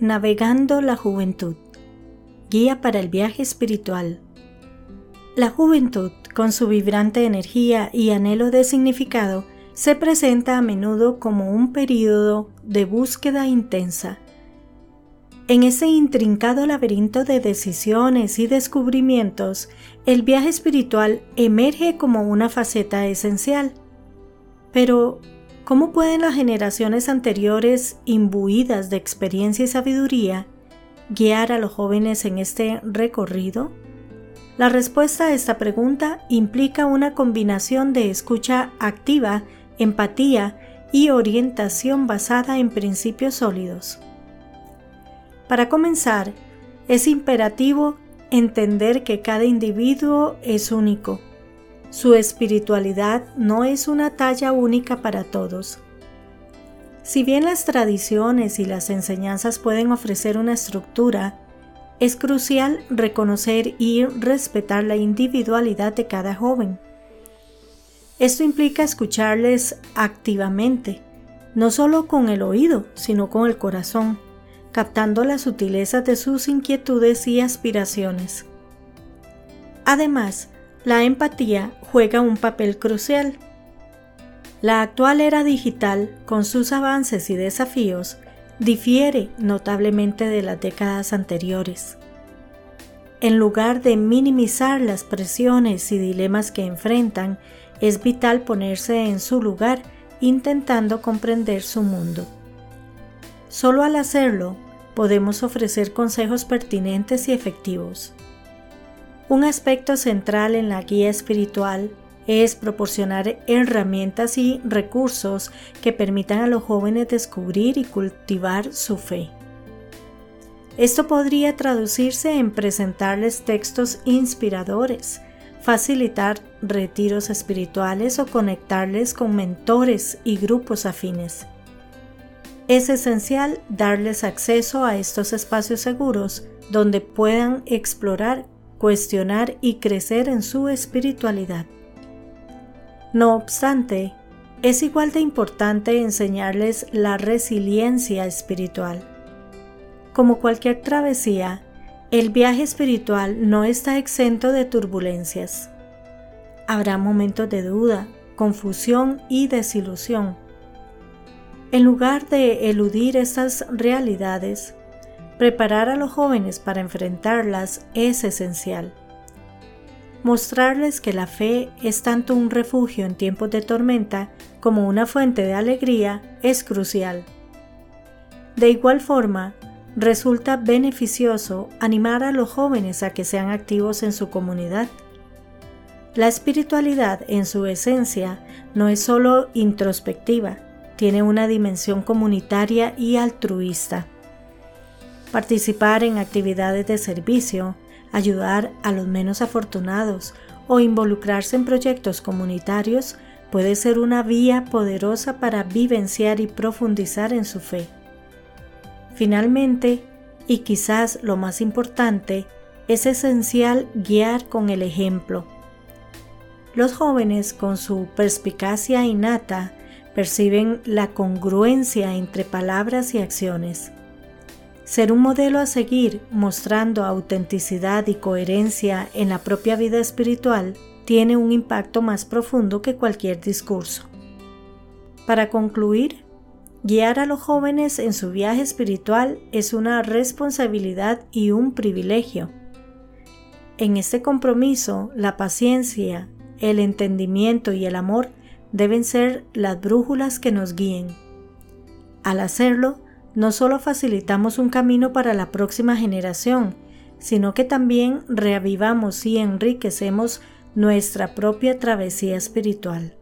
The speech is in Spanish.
Navegando la Juventud. Guía para el viaje espiritual. La juventud, con su vibrante energía y anhelo de significado, se presenta a menudo como un período de búsqueda intensa. En ese intrincado laberinto de decisiones y descubrimientos, el viaje espiritual emerge como una faceta esencial. Pero, ¿Cómo pueden las generaciones anteriores, imbuidas de experiencia y sabiduría, guiar a los jóvenes en este recorrido? La respuesta a esta pregunta implica una combinación de escucha activa, empatía y orientación basada en principios sólidos. Para comenzar, es imperativo entender que cada individuo es único su espiritualidad no es una talla única para todos. Si bien las tradiciones y las enseñanzas pueden ofrecer una estructura, es crucial reconocer y respetar la individualidad de cada joven. Esto implica escucharles activamente, no solo con el oído, sino con el corazón, captando la sutileza de sus inquietudes y aspiraciones. Además, la empatía juega un papel crucial. La actual era digital, con sus avances y desafíos, difiere notablemente de las décadas anteriores. En lugar de minimizar las presiones y dilemas que enfrentan, es vital ponerse en su lugar intentando comprender su mundo. Solo al hacerlo podemos ofrecer consejos pertinentes y efectivos. Un aspecto central en la guía espiritual es proporcionar herramientas y recursos que permitan a los jóvenes descubrir y cultivar su fe. Esto podría traducirse en presentarles textos inspiradores, facilitar retiros espirituales o conectarles con mentores y grupos afines. Es esencial darles acceso a estos espacios seguros donde puedan explorar cuestionar y crecer en su espiritualidad. No obstante, es igual de importante enseñarles la resiliencia espiritual. Como cualquier travesía, el viaje espiritual no está exento de turbulencias. Habrá momentos de duda, confusión y desilusión. En lugar de eludir estas realidades, Preparar a los jóvenes para enfrentarlas es esencial. Mostrarles que la fe es tanto un refugio en tiempos de tormenta como una fuente de alegría es crucial. De igual forma, resulta beneficioso animar a los jóvenes a que sean activos en su comunidad. La espiritualidad en su esencia no es solo introspectiva, tiene una dimensión comunitaria y altruista participar en actividades de servicio, ayudar a los menos afortunados o involucrarse en proyectos comunitarios puede ser una vía poderosa para vivenciar y profundizar en su fe. Finalmente, y quizás lo más importante, es esencial guiar con el ejemplo. Los jóvenes, con su perspicacia innata, perciben la congruencia entre palabras y acciones. Ser un modelo a seguir mostrando autenticidad y coherencia en la propia vida espiritual tiene un impacto más profundo que cualquier discurso. Para concluir, guiar a los jóvenes en su viaje espiritual es una responsabilidad y un privilegio. En este compromiso, la paciencia, el entendimiento y el amor deben ser las brújulas que nos guíen. Al hacerlo, no solo facilitamos un camino para la próxima generación, sino que también reavivamos y enriquecemos nuestra propia travesía espiritual.